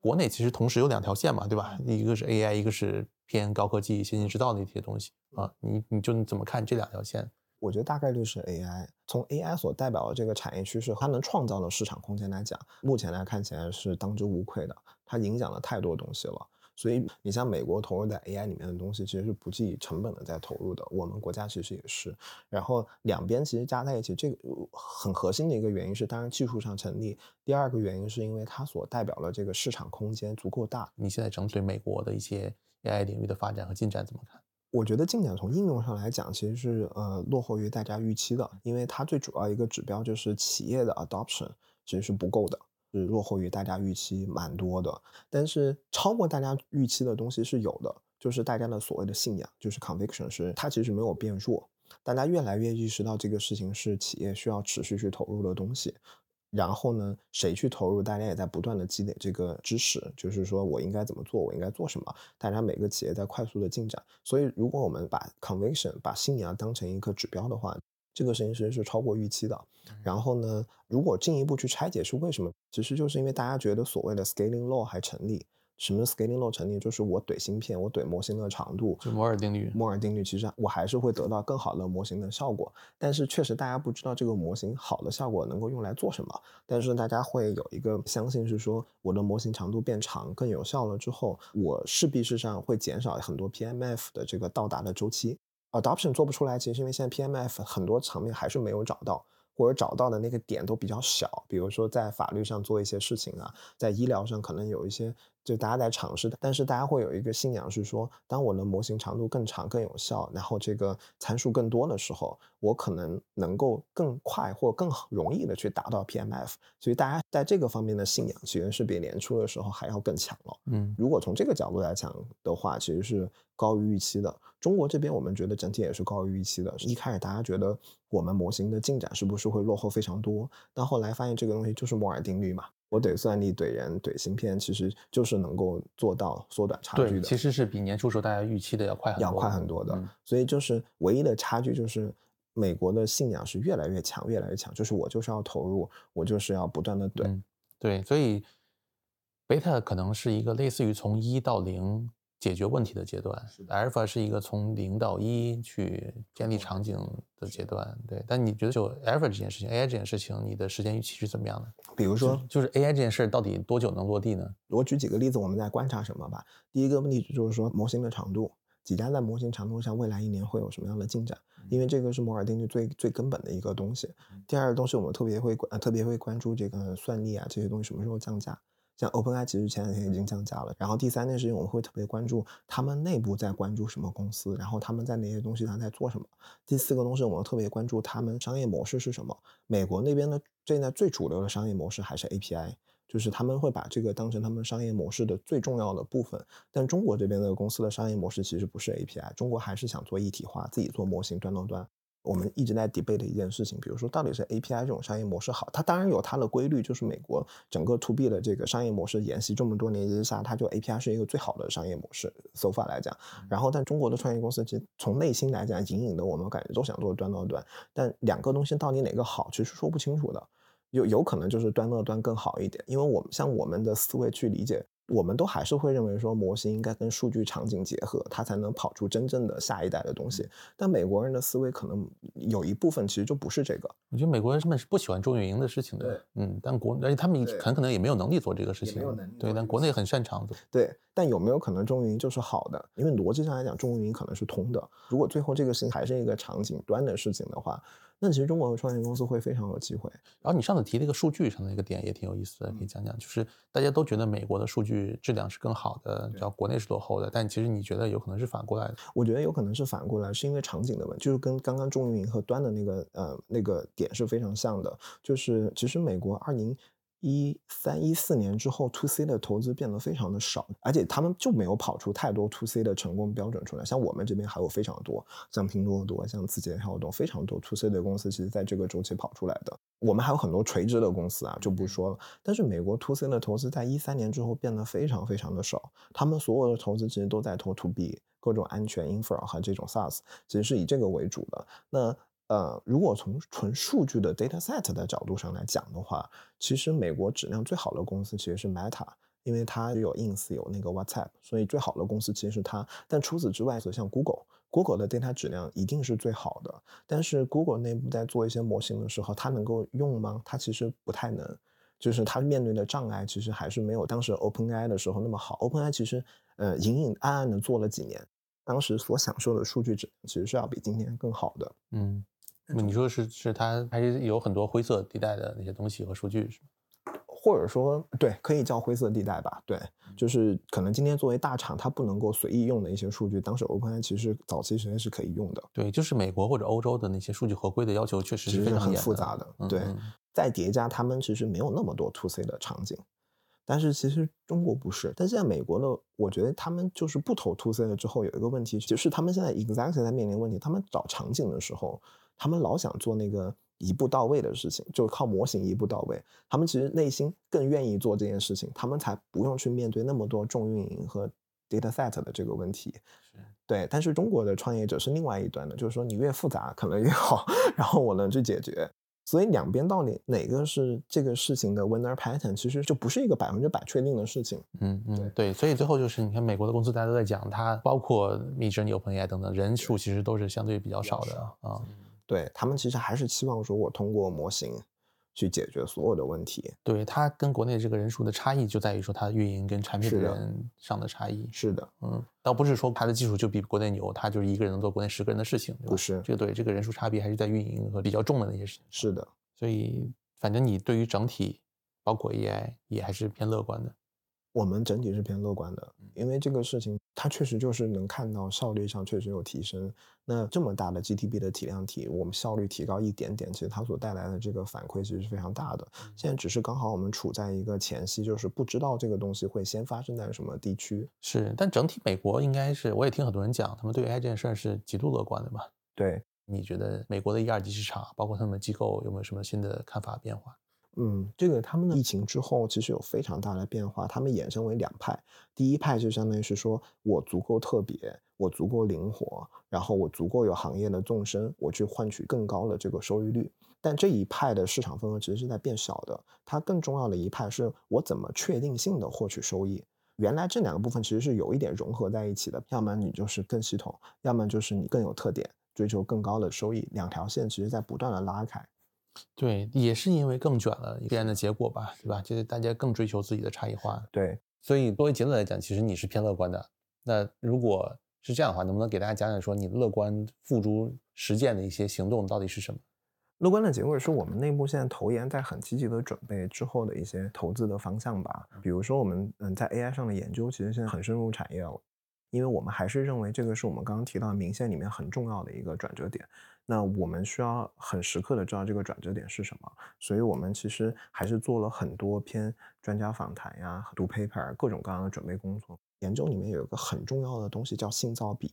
国内其实同时有两条线嘛，对吧？一个是 AI，一个是偏高科技、先进制造的一些东西啊。你你就你怎么看这两条线？我觉得大概率是 AI。从 AI 所代表的这个产业趋势，它能创造的市场空间来讲，目前来看起来是当之无愧的。它影响了太多东西了。所以你像美国投入在 AI 里面的东西，其实是不计成本的在投入的。我们国家其实也是。然后两边其实加在一起，这个很核心的一个原因是，当然技术上成立。第二个原因是因为它所代表的这个市场空间足够大。你现在整体对美国的一些 AI 领域的发展和进展怎么看？我觉得进展从应用上来讲，其实是呃落后于大家预期的，因为它最主要一个指标就是企业的 adoption 其实是不够的。是落后于大家预期蛮多的，但是超过大家预期的东西是有的，就是大家的所谓的信仰，就是 conviction，是它其实没有变弱。大家越来越意识到这个事情是企业需要持续去投入的东西。然后呢，谁去投入，大家也在不断的积累这个知识，就是说我应该怎么做，我应该做什么。大家每个企业在快速的进展，所以如果我们把 conviction，把信仰当成一个指标的话。这个事情其实是超过预期的。然后呢，如果进一步去拆解是为什么，其实就是因为大家觉得所谓的 scaling law 还成立。什么 scaling law 成立？就是我怼芯片，我怼模型的长度，就摩尔定律。摩尔定律其实我还是会得到更好的模型的效果。但是确实大家不知道这个模型好的效果能够用来做什么。但是大家会有一个相信是说，我的模型长度变长更有效了之后，我势必是上会减少很多 PMF 的这个到达的周期。Adoption 做不出来，其实因为现在 PMF 很多层面还是没有找到，或者找到的那个点都比较小，比如说在法律上做一些事情啊，在医疗上可能有一些。就大家在尝试，但是大家会有一个信仰是说，当我的模型长度更长、更有效，然后这个参数更多的时候，我可能能够更快或更容易的去达到 PMF。所以大家在这个方面的信仰其实是比年初的时候还要更强了。嗯，如果从这个角度来讲的话，其实是高于预期的。中国这边我们觉得整体也是高于预期的。一开始大家觉得我们模型的进展是不是会落后非常多？但后来发现这个东西就是摩尔定律嘛。我怼算力、怼人、怼芯片，其实就是能够做到缩短差距的。其实是比年初时候大家预期的要快很多，要快很多的。所以就是唯一的差距就是美国的信仰是越来越强，越来越强。就是我就是要投入，我就是要不断的怼。对，所以贝塔可能是一个类似于从一到零。解决问题的阶段，Alpha 是一个从零到一去建立场景的阶段，对。但你觉得就 Alpha 这件事情，AI 这件事情，你的时间预期是怎么样的？比如说，就是 AI 这件事到底多久能落地呢？我举几个例子，我们在观察什么吧。第一个问题就是说模型的长度，几家在模型长度上未来一年会有什么样的进展？因为这个是摩尔定律最最根本的一个东西。第二个东西，我们特别会关特别会关注这个算力啊这些东西什么时候降价。像 OpenAI 其实前两天已经降价了，然后第三件事情我们会特别关注他们内部在关注什么公司，然后他们在哪些东西上在做什么。第四个东西我们特别关注他们商业模式是什么。美国那边的现在最主流的商业模式还是 API，就是他们会把这个当成他们商业模式的最重要的部分。但中国这边的公司的商业模式其实不是 API，中国还是想做一体化，自己做模型端到端。我们一直在 debate 的一件事情，比如说到底是 API 这种商业模式好，它当然有它的规律，就是美国整个 to B 的这个商业模式沿袭这么多年之下，它就 API 是一个最好的商业模式，so far 来讲。然后，但中国的创业公司其实从内心来讲，隐隐的我们感觉都想做端到端，但两个东西到底哪个好，其实说不清楚的，有有可能就是端到端更好一点，因为我们像我们的思维去理解。我们都还是会认为说模型应该跟数据场景结合，它才能跑出真正的下一代的东西。但美国人的思维可能有一部分其实就不是这个。我觉得美国人他们是不喜欢重运营的事情的。嗯，但国而且他们很可能也没有能力做这个事情。对，但国内很擅长的。对，但有没有可能重运营就是好的？因为逻辑上来讲，重运营可能是通的。如果最后这个事情还是一个场景端的事情的话。那其实中国的创业公司会非常有机会。然后你上次提了一个数据上的一个点，也挺有意思的，可以讲讲。就是大家都觉得美国的数据质量是更好的，然后国内是落后的。但其实你觉得有可能是反过来的？我觉得有可能是反过来，是因为场景的问题，就是跟刚刚中运营和端的那个呃那个点是非常像的。就是其实美国二零。一三一四年之后，to C 的投资变得非常的少，而且他们就没有跑出太多 to C 的成功标准出来。像我们这边还有非常多，像拼多多、像字节跳动，非常多 to C 的公司，其实在这个周期跑出来的。我们还有很多垂直的公司啊，就不说了。但是美国 to C 的投资在一三年之后变得非常非常的少，他们所有的投资其实都在投 to B，各种安全 infra 和这种 SaaS，其实是以这个为主的。那呃，如果从纯数据的 data set 的角度上来讲的话，其实美国质量最好的公司其实是 Meta，因为它有 ins 有那个 WhatsApp，所以最好的公司其实是它。但除此之外，像 Google，Google 的 data 质量一定是最好的。但是 Google 内部在做一些模型的时候，它能够用吗？它其实不太能，就是它面对的障碍其实还是没有当时 OpenAI 的时候那么好。OpenAI 其实呃隐隐暗暗的做了几年，当时所享受的数据质量其实是要比今天更好的。嗯。你说是是它还是有很多灰色地带的那些东西和数据是吗？或者说对，可以叫灰色地带吧。对，就是可能今天作为大厂，它不能够随意用的一些数据，当时 OpenAI 其实早期时间是可以用的。对，就是美国或者欧洲的那些数据合规的要求确实是非常复杂的。对，再叠加他们其实没有那么多 To C 的场景，但是其实中国不是。但现在美国呢，我觉得他们就是不投 To C 了之后，有一个问题就是他们现在 exactly 在面临问题，他们找场景的时候。他们老想做那个一步到位的事情，就靠模型一步到位。他们其实内心更愿意做这件事情，他们才不用去面对那么多重运营和 data set 的这个问题。对，但是中国的创业者是另外一端的，就是说你越复杂可能越好，然后我能去解决。所以两边到底哪个是这个事情的 winner pattern，其实就不是一个百分之百确定的事情。嗯嗯，对，所以最后就是你看美国的公司，大家都在讲它，包括 Midjourney、OpenAI 等等，人数其实都是相对比较少的啊。对他们其实还是期望说，我通过模型去解决所有的问题。对它跟国内这个人数的差异就在于说，它运营跟产品的人上的差异。是的，嗯，倒不是说它的技术就比国内牛，它就是一个人能做国内十个人的事情。不是，这个对这个人数差别还是在运营和比较重的那些事情。是的，所以反正你对于整体，包括 AI 也还是偏乐观的。我们整体是偏乐观的，嗯因为这个事情它确实就是能看到效率上确实有提升。那这么大的 GTB 的体量体，我们效率提高一点点，其实它所带来的这个反馈其实是非常大的。嗯现在只是刚好我们处在一个前夕，就是不知道这个东西会先发生在什么地区。是，但整体美国应该是，我也听很多人讲，他们对 AI 这件事儿是极度乐观的嘛。对，你觉得美国的一二级市场，包括他们的机构，有没有什么新的看法变化？嗯，这个他们的疫情之后其实有非常大的变化，他们衍生为两派。第一派就相当于是说我足够特别，我足够灵活，然后我足够有行业的纵深，我去换取更高的这个收益率。但这一派的市场份额其实是在变小的，它更重要的一派是我怎么确定性的获取收益。原来这两个部分其实是有一点融合在一起的，要么你就是更系统，要么就是你更有特点，追求更高的收益，两条线其实在不断的拉开。对，也是因为更卷了必然的结果吧，对吧？就是大家更追求自己的差异化，对，所以作为结论来讲，其实你是偏乐观的。那如果是这样的话，能不能给大家讲讲说你乐观付诸实践的一些行动到底是什么？乐观的结果是我们内部现在投研在很积极的准备之后的一些投资的方向吧。比如说我们嗯在 AI 上的研究，其实现在很深入产业了，因为我们还是认为这个是我们刚刚提到的明线里面很重要的一个转折点。那我们需要很时刻的知道这个转折点是什么，所以我们其实还是做了很多篇专家访谈呀、读 paper 各种各样的准备工作。研究里面有一个很重要的东西叫信噪比。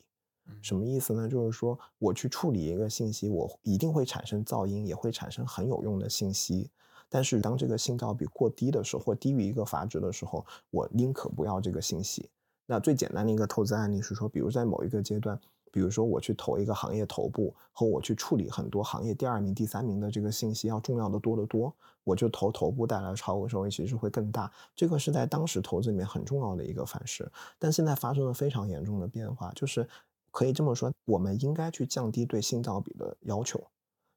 什么意思呢？就是说我去处理一个信息，我一定会产生噪音，也会产生很有用的信息。但是当这个信噪比过低的时候，或低于一个阀值的时候，我宁可不要这个信息。那最简单的一个投资案例是说，比如在某一个阶段，比如说我去投一个行业头部，和我去处理很多行业第二名、第三名的这个信息要重要的多得多。我就投头部带来的超额收益其实会更大，这个是在当时投资里面很重要的一个反噬。但现在发生了非常严重的变化，就是可以这么说，我们应该去降低对信噪比的要求，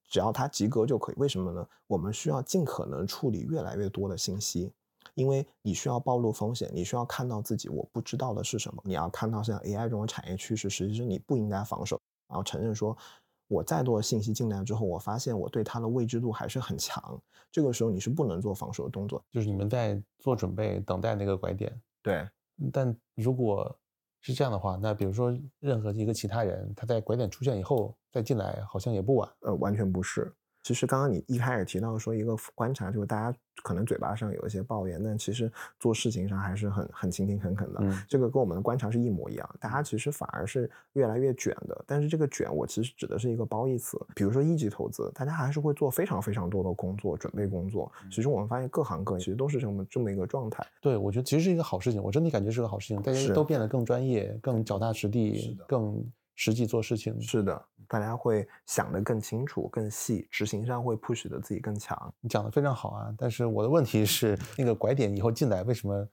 只要它及格就可以。为什么呢？我们需要尽可能处理越来越多的信息，因为你需要暴露风险，你需要看到自己我不知道的是什么，你要看到像 AI 这种产业趋势，实际是你不应该防守，然后承认说。我再多的信息进来之后，我发现我对它的未知度还是很强。这个时候你是不能做防守的动作，就是你们在做准备，等待那个拐点。对，但如果是这样的话，那比如说任何一个其他人，他在拐点出现以后再进来，好像也不晚。呃，完全不是。其实刚刚你一开始提到说一个观察，就是大家可能嘴巴上有一些抱怨，但其实做事情上还是很很勤勤恳恳的。嗯这个跟我们的观察是一模一样，大家其实反而是越来越卷的。但是这个卷，我其实指的是一个褒义词。比如说一级投资，大家还是会做非常非常多的工作，准备工作。其实我们发现各行各业其实都是这么这么一个状态。对，我觉得其实是一个好事情，我真的感觉是个好事情，大家都变得更专业、更脚踏实地、更实际做事情。是的，大家会想得更清楚、更细，执行上会 push 的自己更强。你讲的非常好啊，但是我的问题是，那个拐点以后进来为什么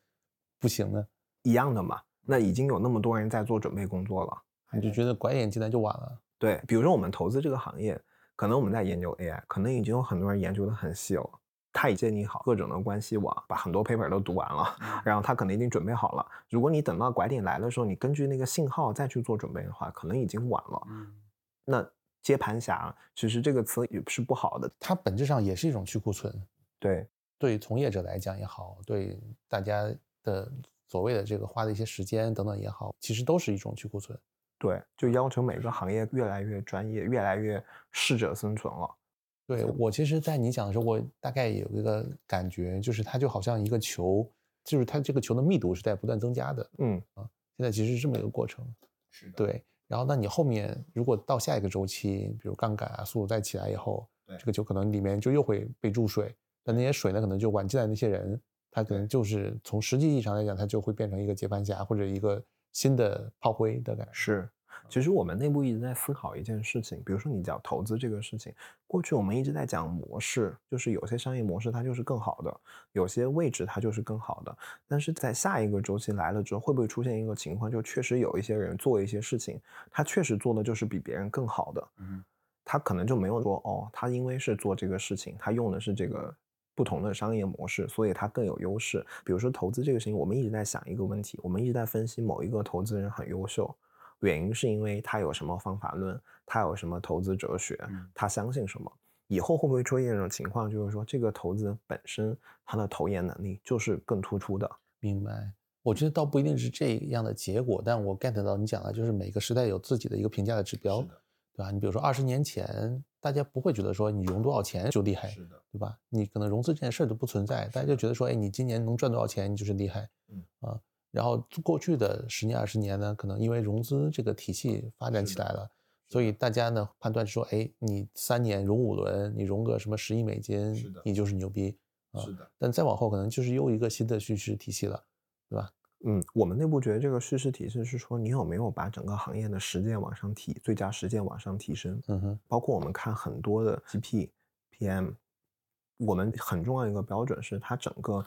不行呢？一样的嘛，那已经有那么多人在做准备工作了。你就觉得拐点进来就晚了？对，比如说我们投资这个行业，可能我们在研究 AI，可能已经有很多人研究的很细了。他已建立好各种的关系网，把很多 paper 都读完了，然后他可能已经准备好了。如果你等到拐点来的时候，你根据那个信号再去做准备的话，可能已经晚了。那接盘侠其实这个词也是不好的。它本质上也是一种去库存，对，对从业者来讲也好，对大家的所谓的这个花的一些时间等等也好，其实都是一种去库存。对，就要求每个行业越来越专业，越来越适者生存了。对我其实，在你讲的时候，我大概有一个感觉，就是它就好像一个球，就是它这个球的密度是在不断增加的。嗯啊，现在其实是这么一个过程。是的，对，然后那你后面如果到下一个周期，比如杠杆啊速度再起来以后，对这个球可能里面就又会被注水，但那些水呢，可能就晚进来那些人，他可能就是从实际意义上来讲，他就会变成一个接盘侠或者一个新的炮灰的感觉。是。其实我们内部一直在思考一件事情，比如说你讲投资这个事情，过去我们一直在讲模式，就是有些商业模式它就是更好的，有些位置它就是更好的。但是在下一个周期来了之后，会不会出现一个情况，就确实有一些人做一些事情，他确实做的就是比别人更好的，嗯，他可能就没有说哦，他因为是做这个事情，他用的是这个不同的商业模式，所以他更有优势。比如说投资这个事情，我们一直在想一个问题，我们一直在分析某一个投资人很优秀。原因是因为他有什么方法论，他有什么投资哲学，他相信什么。以后会不会出现一种情况，就是说这个投资本身它的投研能力就是更突出的？明白。我觉得倒不一定是这样的结果，但我 get 到你讲的，就是每个时代有自己的一个评价的指标，对吧？你比如说二十年前，大家不会觉得说你融多少钱就厉害，是的，对吧？你可能融资这件事儿都不存在，大家就觉得说，哎，你今年能赚多少钱，你就是厉害，嗯啊。然后过去的十年二十年呢，可能因为融资这个体系发展起来了，所以大家呢判断说，哎，你三年融五轮，你融个什么十亿美金，你就是牛逼，啊。是的。但再往后可能就是又一个新的叙事体系了。对吧？嗯，我们内部觉得这个叙事体系是说，你有没有把整个行业的实践往上提，最佳实践往上提升？嗯哼，包括我们看很多的 GP、PM，我们很重要一个标准是它整个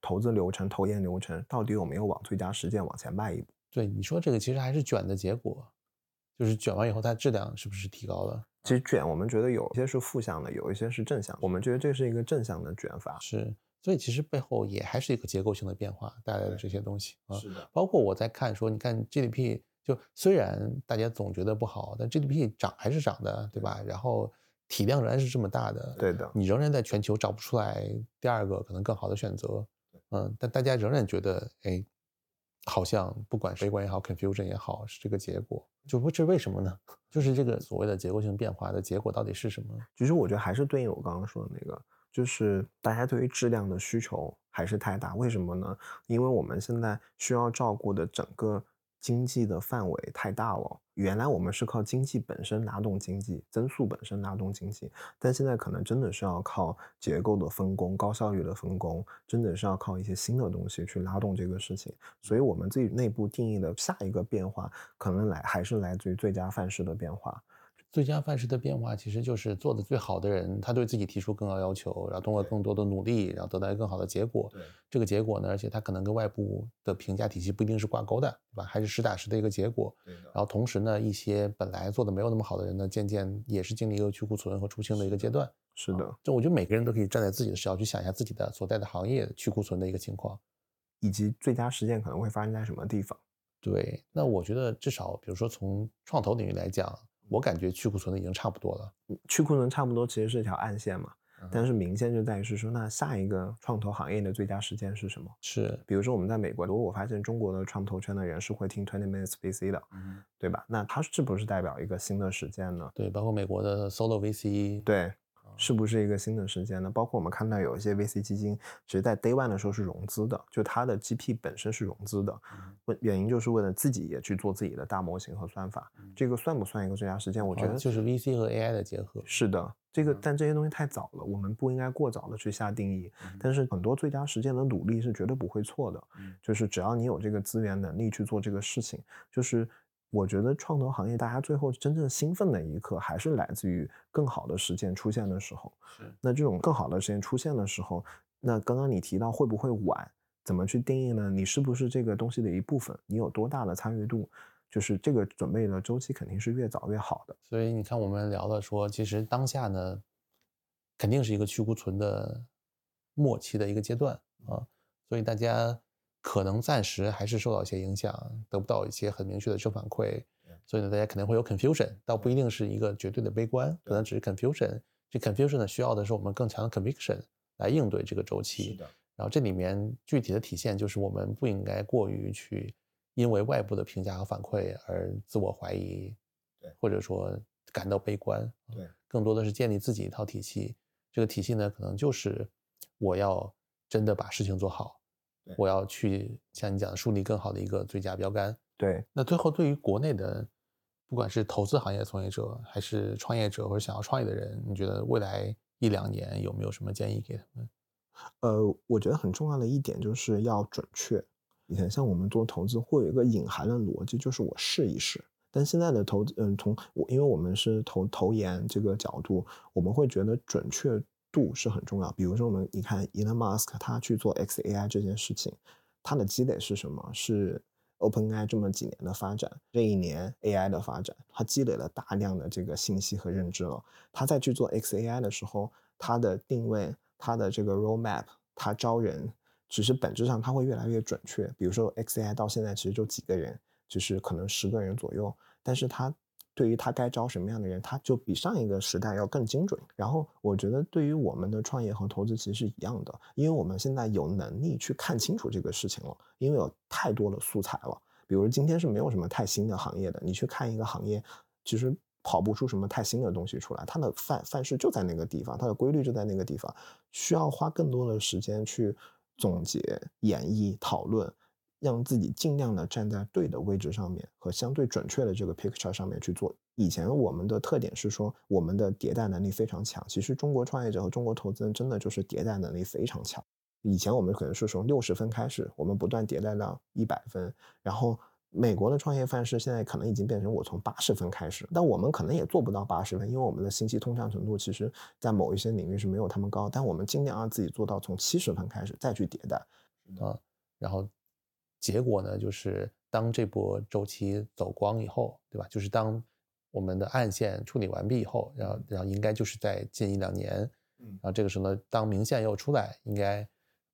投资流程、投研流程到底有没有往最佳实践往前迈一步？对，你说这个其实还是卷的结果，就是卷完以后它质量是不是提高了？其实卷我们觉得有一些是负向的，有一些是正向，我们觉得这是一个正向的卷法。是。所以其实背后也还是一个结构性的变化带来的这些东西啊，是的。包括我在看说，你看 GDP，就虽然大家总觉得不好，但 GDP 涨还是涨的，对吧？然后体量仍然是这么大的，对的。你仍然在全球找不出来第二个可能更好的选择，嗯，但大家仍然觉得，哎，好像不管悲观也好，confusion 也好，是这个结果，就不知为什么呢？就是这个所谓的结构性变化的结果到底是什么？其实我觉得还是对应我刚刚说的那个。就是大家对于质量的需求还是太大，为什么呢？因为我们现在需要照顾的整个经济的范围太大了。原来我们是靠经济本身拉动经济增速本身拉动经济，但现在可能真的是要靠结构的分工、高效率的分工，真的是要靠一些新的东西去拉动这个事情。所以，我们自己内部定义的下一个变化，可能来还是来自于最佳范式的变化。最佳范式的变化，其实就是做的最好的人，他对自己提出更高要求，然后通过更多的努力，然后得到一个更好的结果。对这个结果呢，而且他可能跟外部的评价体系不一定是挂钩的，对吧？还是实打实的一个结果。对。然后同时呢，一些本来做的没有那么好的人呢，渐渐也是经历一个去库存和出清的一个阶段。是的。就我觉得每个人都可以站在自己的视角去想一下自己的所在的行业去库存的一个情况，以及最佳实践可能会发生在什么地方。对。那我觉得至少，比如说从创投领域来讲。我感觉去库存的已经差不多了，去库存差不多其实是一条暗线嘛，但是明线就在于是说，那下一个创投行业的最佳时间是什么？是，比如说我们在美国，如果我发现中国的创投圈的人是会听 Twenty Minutes VC 的，对吧？那它是不是代表一个新的时间呢？对，包括美国的 Solo VC，对。是不是一个新的时间呢？包括我们看到有一些 VC 基金，其实在 Day One 的时候是融资的，就它的 GP 本身是融资的，问原因就是为了自己也去做自己的大模型和算法。这个算不算一个最佳时间？我觉得就是 VC 和 AI 的结合。是的，这个但这些东西太早了，我们不应该过早的去下定义。但是很多最佳时间的努力是绝对不会错的，就是只要你有这个资源能力去做这个事情，就是。我觉得创投行业，大家最后真正兴奋的一刻，还是来自于更好的实践出现的时候。是，那这种更好的实践出现的时候，那刚刚你提到会不会晚，怎么去定义呢？你是不是这个东西的一部分？你有多大的参与度？就是这个准备的周期肯定是越早越好的。所以你看，我们聊的说，其实当下呢，肯定是一个去库存的末期的一个阶段啊，所以大家。可能暂时还是受到一些影响，得不到一些很明确的正反馈，所以呢，大家肯定会有 confusion，倒不一定是一个绝对的悲观，可能只是 confusion。这 confusion 呢，需要的是我们更强的 conviction 来应对这个周期。是的。然后这里面具体的体现就是，我们不应该过于去因为外部的评价和反馈而自我怀疑，对，或者说感到悲观。对，更多的是建立自己一套体系。这个体系呢，可能就是我要真的把事情做好。我要去像你讲的树立更好的一个最佳标杆。对，那最后对于国内的，不管是投资行业从业者，还是创业者或者想要创业的人，你觉得未来一两年有没有什么建议给他们？呃，我觉得很重要的一点就是要准确。以前像我们做投资会有一个隐含的逻辑，就是我试一试。但现在的投资，嗯，从我因为我们是投投研这个角度，我们会觉得准确。度是很重要。比如说，我们你看，Elon Musk 他去做 XAI 这件事情，他的积累是什么？是 OpenAI 这么几年的发展，这一年 AI 的发展，他积累了大量的这个信息和认知了。他在去做 XAI 的时候，他的定位，他的这个 roadmap，他招人，只是本质上他会越来越准确。比如说 XAI 到现在其实就几个人，就是可能十个人左右，但是他对于他该招什么样的人，他就比上一个时代要更精准。然后我觉得对于我们的创业和投资其实是一样的，因为我们现在有能力去看清楚这个事情了，因为有太多的素材了。比如今天是没有什么太新的行业的，你去看一个行业，其实跑不出什么太新的东西出来，它的范范式就在那个地方，它的规律就在那个地方，需要花更多的时间去总结、演绎、讨论。让自己尽量的站在对的位置上面和相对准确的这个 picture 上面去做。以前我们的特点是说我们的迭代能力非常强，其实中国创业者和中国投资人真的就是迭代能力非常强。以前我们可能是从六十分开始，我们不断迭代到一百分，然后美国的创业范式现在可能已经变成我从八十分开始，但我们可能也做不到八十分，因为我们的信息通畅程度其实在某一些领域是没有他们高，但我们尽量让自己做到从七十分开始再去迭代啊，然后。结果呢，就是当这波周期走光以后，对吧？就是当我们的暗线处理完毕以后，然后，然后应该就是在近一两年，嗯，然后这个时候呢，当明线又出来，应该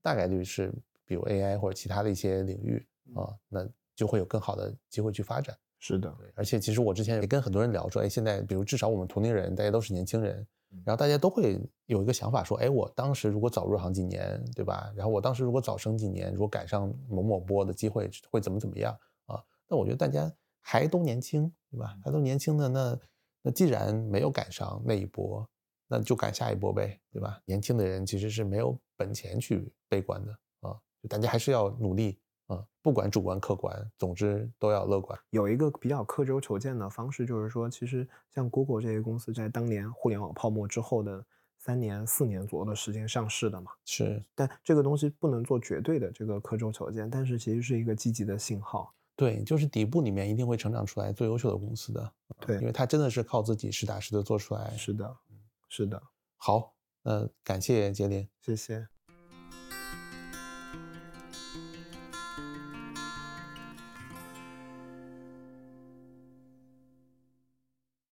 大概率是比如 AI 或者其他的一些领域啊，那就会有更好的机会去发展。是的，对。而且其实我之前也跟很多人聊说，哎，现在比如至少我们同龄人，大家都是年轻人。然后大家都会有一个想法，说，哎，我当时如果早入行几年，对吧？然后我当时如果早生几年，如果赶上某某波的机会，会怎么怎么样啊？那我觉得大家还都年轻，对吧？还都年轻的，那那既然没有赶上那一波，那就赶下一波呗，对吧？年轻的人其实是没有本钱去悲观的啊，就大家还是要努力。啊，不管主观客观，总之都要乐观。有一个比较刻舟求剑的方式，就是说，其实像 Google 这些公司在当年互联网泡沫之后的三年、四年左右的时间上市的嘛。是，但这个东西不能做绝对的这个刻舟求剑，但是其实是一个积极的信号。对，就是底部里面一定会成长出来最优秀的公司的。对，因为它真的是靠自己实打实的做出来。是的，是的。好，那感谢杰林，谢谢。